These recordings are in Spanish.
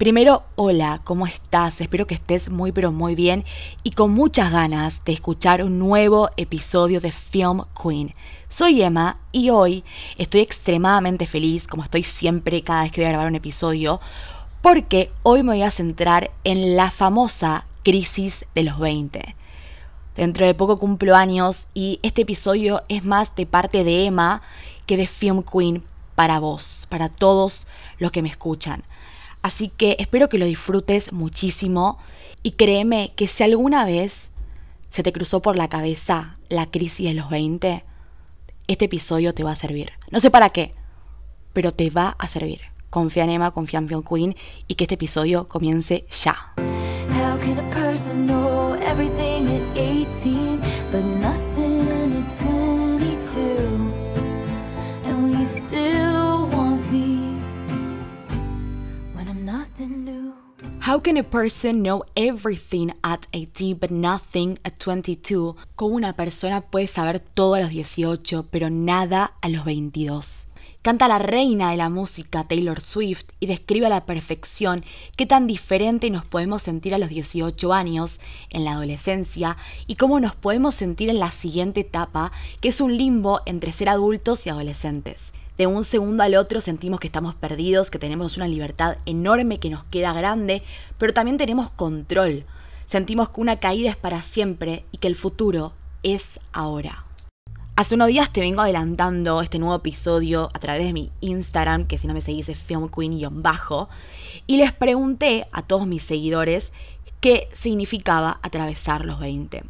Primero, hola, ¿cómo estás? Espero que estés muy pero muy bien y con muchas ganas de escuchar un nuevo episodio de Film Queen. Soy Emma y hoy estoy extremadamente feliz, como estoy siempre cada vez que voy a grabar un episodio, porque hoy me voy a centrar en la famosa crisis de los 20. Dentro de poco cumplo años y este episodio es más de parte de Emma que de Film Queen para vos, para todos los que me escuchan. Así que espero que lo disfrutes muchísimo y créeme que si alguna vez se te cruzó por la cabeza la crisis de los 20, este episodio te va a servir. No sé para qué, pero te va a servir. Confía en Emma, confía en Film Queen y que este episodio comience ya. How can a person know everything at 18 but nothing at 22? ¿Cómo una persona puede saber todo a los 18 pero nada a los 22? Canta la reina de la música Taylor Swift y describe a la perfección qué tan diferente nos podemos sentir a los 18 años, en la adolescencia, y cómo nos podemos sentir en la siguiente etapa, que es un limbo entre ser adultos y adolescentes de un segundo al otro sentimos que estamos perdidos, que tenemos una libertad enorme que nos queda grande, pero también tenemos control. Sentimos que una caída es para siempre y que el futuro es ahora. Hace unos días te vengo adelantando este nuevo episodio a través de mi Instagram, que si no me seguís es filmqueen-bajo, y les pregunté a todos mis seguidores qué significaba atravesar los 20.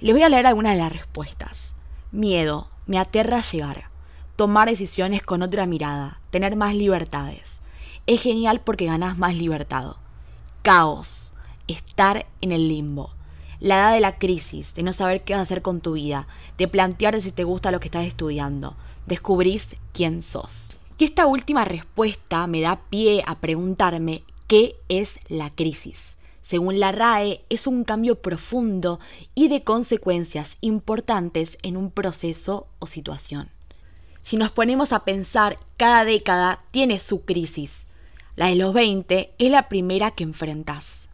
Les voy a leer algunas de las respuestas. Miedo, me aterra llegar tomar decisiones con otra mirada, tener más libertades. Es genial porque ganas más libertad. Caos, estar en el limbo. La edad de la crisis, de no saber qué vas a hacer con tu vida, de plantearte si te gusta lo que estás estudiando. Descubrís quién sos. Y esta última respuesta me da pie a preguntarme qué es la crisis. Según la RAE, es un cambio profundo y de consecuencias importantes en un proceso o situación. Si nos ponemos a pensar, cada década tiene su crisis. La de los 20 es la primera que enfrentás.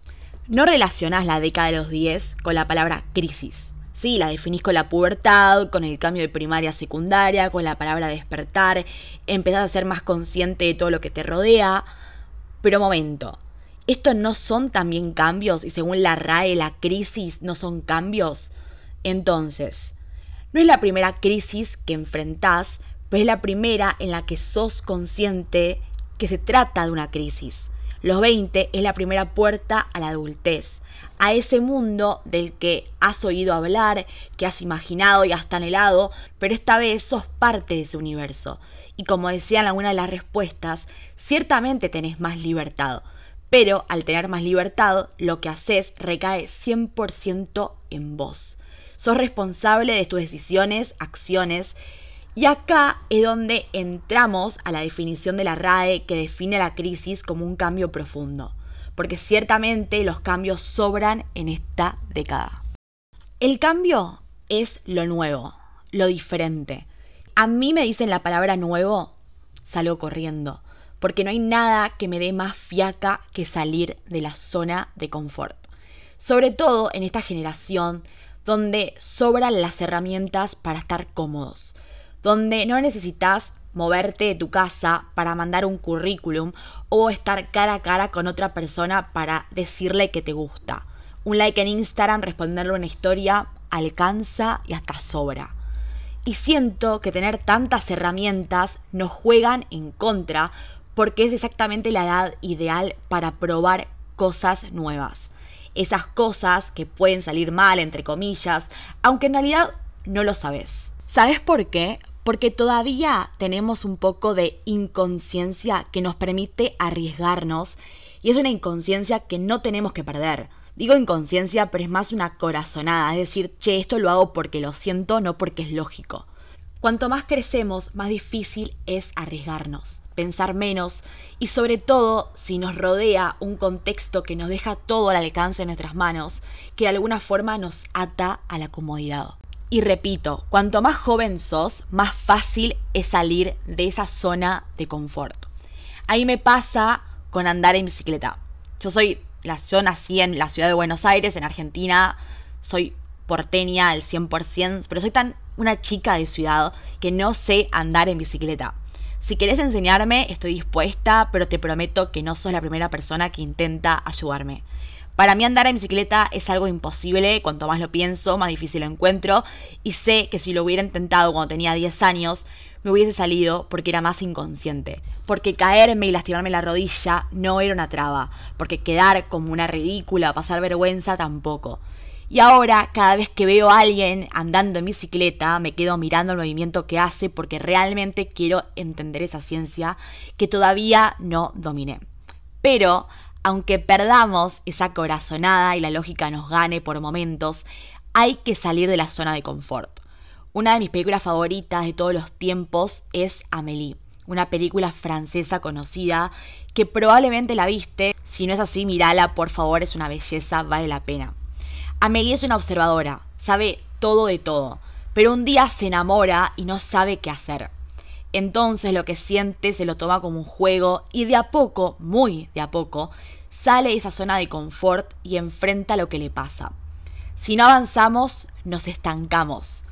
No relacionás la década de los 10 con la palabra crisis. Sí, la definís con la pubertad, con el cambio de primaria a secundaria, con la palabra despertar, empezás a ser más consciente de todo lo que te rodea. Pero momento, ¿estos no son también cambios? Y según la RAE, la crisis no son cambios. Entonces, no es la primera crisis que enfrentás, pero es la primera en la que sos consciente que se trata de una crisis. Los 20 es la primera puerta a la adultez, a ese mundo del que has oído hablar, que has imaginado y hasta anhelado, pero esta vez sos parte de ese universo. Y como decían algunas de las respuestas, ciertamente tenés más libertad, pero al tener más libertad, lo que haces recae 100% en vos. Sos responsable de tus decisiones, acciones, y acá es donde entramos a la definición de la RAE que define la crisis como un cambio profundo, porque ciertamente los cambios sobran en esta década. El cambio es lo nuevo, lo diferente. A mí me dicen la palabra nuevo, salgo corriendo, porque no hay nada que me dé más fiaca que salir de la zona de confort. Sobre todo en esta generación donde sobran las herramientas para estar cómodos donde no necesitas moverte de tu casa para mandar un currículum o estar cara a cara con otra persona para decirle que te gusta. Un like en Instagram, responderle una historia, alcanza y hasta sobra. Y siento que tener tantas herramientas nos juegan en contra porque es exactamente la edad ideal para probar cosas nuevas. Esas cosas que pueden salir mal, entre comillas, aunque en realidad no lo sabes. ¿Sabes por qué? Porque todavía tenemos un poco de inconsciencia que nos permite arriesgarnos y es una inconsciencia que no tenemos que perder. Digo inconsciencia, pero es más una corazonada, es decir, che, esto lo hago porque lo siento, no porque es lógico. Cuanto más crecemos, más difícil es arriesgarnos, pensar menos y sobre todo si nos rodea un contexto que nos deja todo al alcance de nuestras manos, que de alguna forma nos ata a la comodidad. Y repito, cuanto más joven sos, más fácil es salir de esa zona de confort. Ahí me pasa con andar en bicicleta. Yo soy, yo nací en la ciudad de Buenos Aires, en Argentina, soy porteña al 100%, pero soy tan una chica de ciudad que no sé andar en bicicleta. Si querés enseñarme, estoy dispuesta, pero te prometo que no sos la primera persona que intenta ayudarme. Para mí andar en bicicleta es algo imposible, cuanto más lo pienso, más difícil lo encuentro, y sé que si lo hubiera intentado cuando tenía 10 años, me hubiese salido porque era más inconsciente. Porque caerme y lastimarme la rodilla no era una traba, porque quedar como una ridícula, pasar vergüenza tampoco. Y ahora, cada vez que veo a alguien andando en bicicleta, me quedo mirando el movimiento que hace porque realmente quiero entender esa ciencia que todavía no dominé. Pero aunque perdamos esa corazonada y la lógica nos gane por momentos, hay que salir de la zona de confort. Una de mis películas favoritas de todos los tiempos es Amélie, una película francesa conocida que probablemente la viste. Si no es así, mírala, por favor, es una belleza, vale la pena. Amélie es una observadora, sabe todo de todo, pero un día se enamora y no sabe qué hacer. Entonces lo que siente se lo toma como un juego y de a poco, muy de a poco, sale de esa zona de confort y enfrenta lo que le pasa. Si no avanzamos, nos estancamos.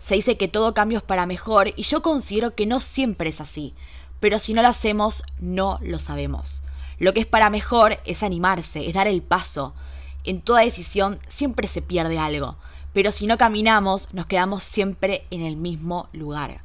Se dice que todo cambio es para mejor y yo considero que no siempre es así, pero si no lo hacemos, no lo sabemos. Lo que es para mejor es animarse, es dar el paso. En toda decisión siempre se pierde algo, pero si no caminamos, nos quedamos siempre en el mismo lugar.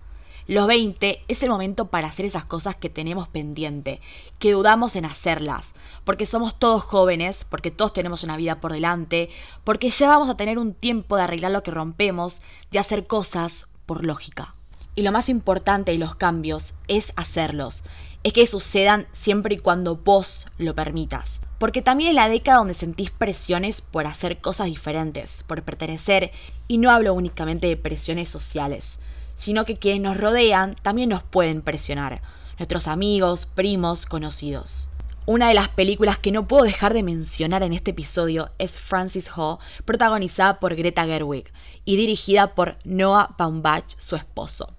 Los 20 es el momento para hacer esas cosas que tenemos pendiente, que dudamos en hacerlas, porque somos todos jóvenes, porque todos tenemos una vida por delante, porque ya vamos a tener un tiempo de arreglar lo que rompemos y hacer cosas por lógica. Y lo más importante de los cambios es hacerlos, es que sucedan siempre y cuando vos lo permitas. Porque también es la década donde sentís presiones por hacer cosas diferentes, por pertenecer, y no hablo únicamente de presiones sociales, sino que quienes nos rodean también nos pueden presionar, nuestros amigos, primos, conocidos. Una de las películas que no puedo dejar de mencionar en este episodio es Francis Hall, protagonizada por Greta Gerwig y dirigida por Noah Baumbach, su esposo.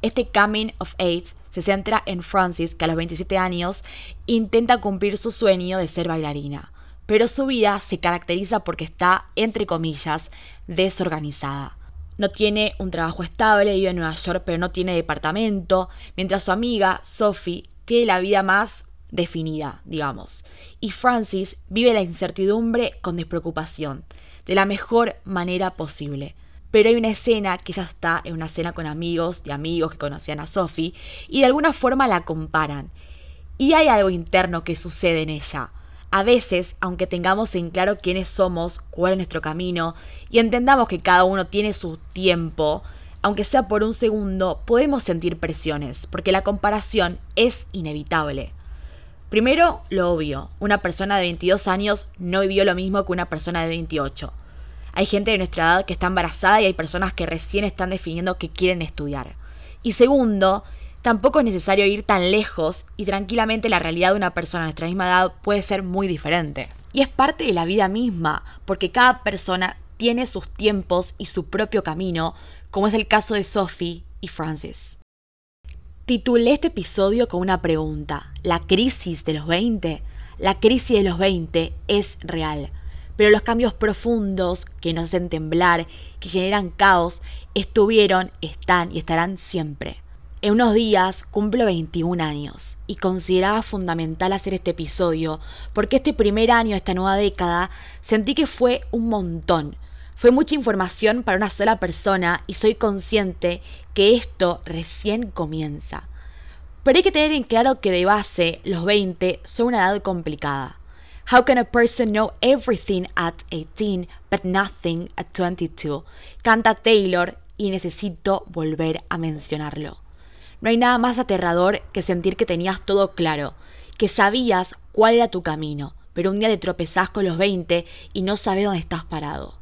Este Coming of Age se centra en Francis, que a los 27 años intenta cumplir su sueño de ser bailarina, pero su vida se caracteriza porque está, entre comillas, desorganizada no tiene un trabajo estable, vive en Nueva York pero no tiene departamento, mientras su amiga Sophie tiene la vida más definida, digamos. Y Francis vive la incertidumbre con despreocupación, de la mejor manera posible. Pero hay una escena que ya está en una cena con amigos de amigos que conocían a Sophie y de alguna forma la comparan. Y hay algo interno que sucede en ella. A veces, aunque tengamos en claro quiénes somos, cuál es nuestro camino, y entendamos que cada uno tiene su tiempo, aunque sea por un segundo, podemos sentir presiones, porque la comparación es inevitable. Primero, lo obvio, una persona de 22 años no vivió lo mismo que una persona de 28. Hay gente de nuestra edad que está embarazada y hay personas que recién están definiendo que quieren estudiar. Y segundo, Tampoco es necesario ir tan lejos y tranquilamente la realidad de una persona de nuestra misma edad puede ser muy diferente. Y es parte de la vida misma, porque cada persona tiene sus tiempos y su propio camino, como es el caso de Sophie y Francis. Titulé este episodio con una pregunta. ¿La crisis de los 20? La crisis de los 20 es real, pero los cambios profundos que nos hacen temblar, que generan caos, estuvieron, están y estarán siempre. En unos días cumplo 21 años y consideraba fundamental hacer este episodio porque este primer año de esta nueva década sentí que fue un montón. Fue mucha información para una sola persona y soy consciente que esto recién comienza. Pero hay que tener en claro que de base los 20 son una edad complicada. How can a person know everything at 18 but nothing at 22? Canta Taylor y necesito volver a mencionarlo. No hay nada más aterrador que sentir que tenías todo claro, que sabías cuál era tu camino, pero un día te tropezás con los 20 y no sabes dónde estás parado.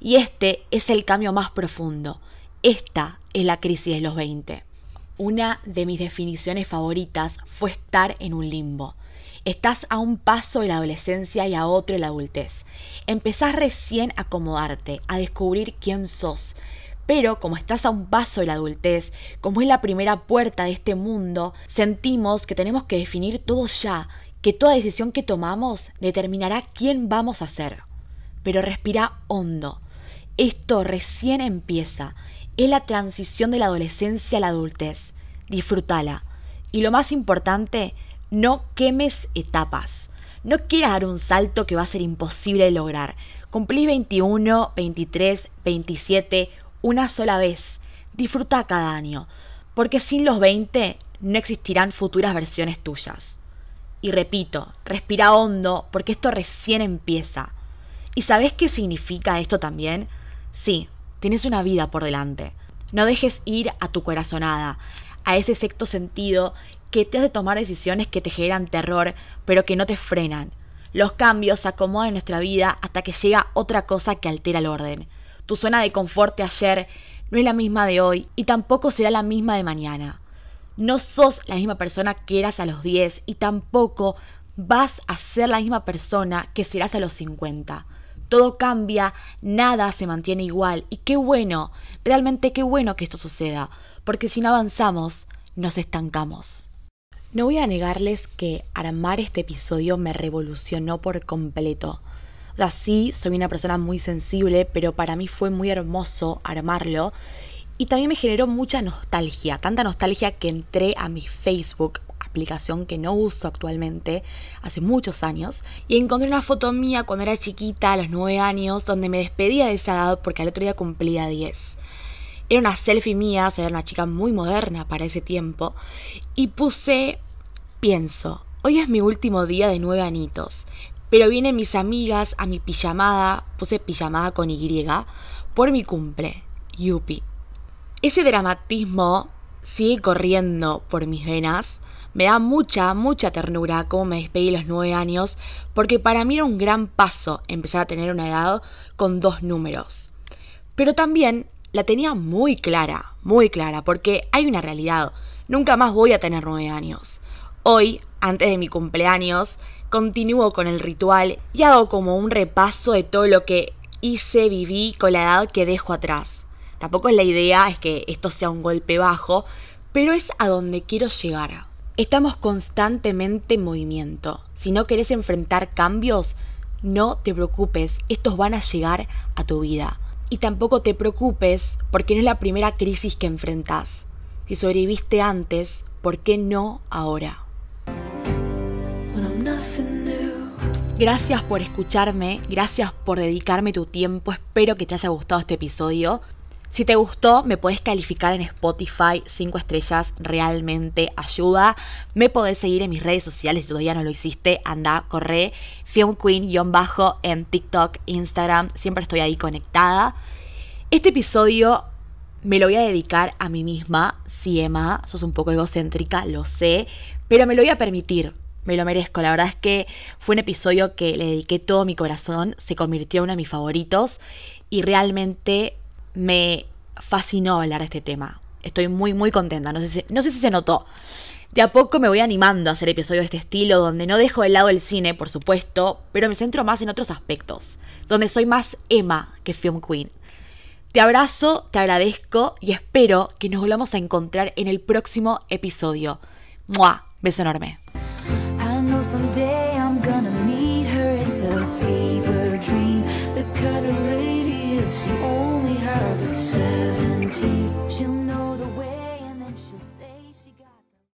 Y este es el cambio más profundo. Esta es la crisis de los 20. Una de mis definiciones favoritas fue estar en un limbo. Estás a un paso de la adolescencia y a otro de la adultez. Empezás recién a acomodarte, a descubrir quién sos, pero como estás a un paso de la adultez, como es la primera puerta de este mundo, sentimos que tenemos que definir todo ya, que toda decisión que tomamos determinará quién vamos a ser. Pero respira hondo. Esto recién empieza. Es la transición de la adolescencia a la adultez. Disfrútala. Y lo más importante, no quemes etapas. No quieras dar un salto que va a ser imposible de lograr. Cumplís 21, 23, 27, una sola vez. Disfruta cada año. Porque sin los 20 no existirán futuras versiones tuyas. Y repito, respira hondo porque esto recién empieza. ¿Y sabes qué significa esto también? Sí, tienes una vida por delante. No dejes ir a tu corazonada, a ese sexto sentido que te hace tomar decisiones que te generan terror, pero que no te frenan. Los cambios se acomodan en nuestra vida hasta que llega otra cosa que altera el orden. Tu zona de confort de ayer no es la misma de hoy y tampoco será la misma de mañana. No sos la misma persona que eras a los 10 y tampoco vas a ser la misma persona que serás a los 50. Todo cambia, nada se mantiene igual y qué bueno, realmente qué bueno que esto suceda, porque si no avanzamos, nos estancamos. No voy a negarles que armar este episodio me revolucionó por completo. O sea, sí, soy una persona muy sensible, pero para mí fue muy hermoso armarlo. Y también me generó mucha nostalgia, tanta nostalgia que entré a mi Facebook, aplicación que no uso actualmente, hace muchos años, y encontré una foto mía cuando era chiquita, a los 9 años, donde me despedía de esa edad porque al otro día cumplía 10. Era una selfie mía, o sea, era una chica muy moderna para ese tiempo. Y puse, pienso, hoy es mi último día de nueve anitos. Pero vienen mis amigas a mi pijamada, puse pijamada con Y, por mi cumple. Yupi. Ese dramatismo sigue corriendo por mis venas. Me da mucha, mucha ternura cómo me despedí los nueve años, porque para mí era un gran paso empezar a tener una edad con dos números. Pero también la tenía muy clara, muy clara, porque hay una realidad. Nunca más voy a tener nueve años. Hoy, antes de mi cumpleaños, continúo con el ritual y hago como un repaso de todo lo que hice, viví con la edad que dejo atrás. Tampoco es la idea es que esto sea un golpe bajo, pero es a donde quiero llegar. Estamos constantemente en movimiento. Si no querés enfrentar cambios, no te preocupes, estos van a llegar a tu vida. Y tampoco te preocupes porque no es la primera crisis que enfrentás. Si sobreviviste antes, ¿por qué no ahora? Gracias por escucharme, gracias por dedicarme tu tiempo, espero que te haya gustado este episodio. Si te gustó, me podés calificar en Spotify 5 estrellas, realmente ayuda. Me podés seguir en mis redes sociales si todavía no lo hiciste. Anda, corre, Film Queen-bajo en TikTok, Instagram, siempre estoy ahí conectada. Este episodio me lo voy a dedicar a mí misma. Sí, Emma, sos un poco egocéntrica, lo sé, pero me lo voy a permitir. Me lo merezco. La verdad es que fue un episodio que le dediqué todo mi corazón. Se convirtió en uno de mis favoritos. Y realmente me fascinó hablar de este tema. Estoy muy, muy contenta. No sé, si, no sé si se notó. De a poco me voy animando a hacer episodios de este estilo, donde no dejo de lado el cine, por supuesto, pero me centro más en otros aspectos, donde soy más Emma que Film Queen. Te abrazo, te agradezco y espero que nos volvamos a encontrar en el próximo episodio. ¡Mua! Beso enorme. someday.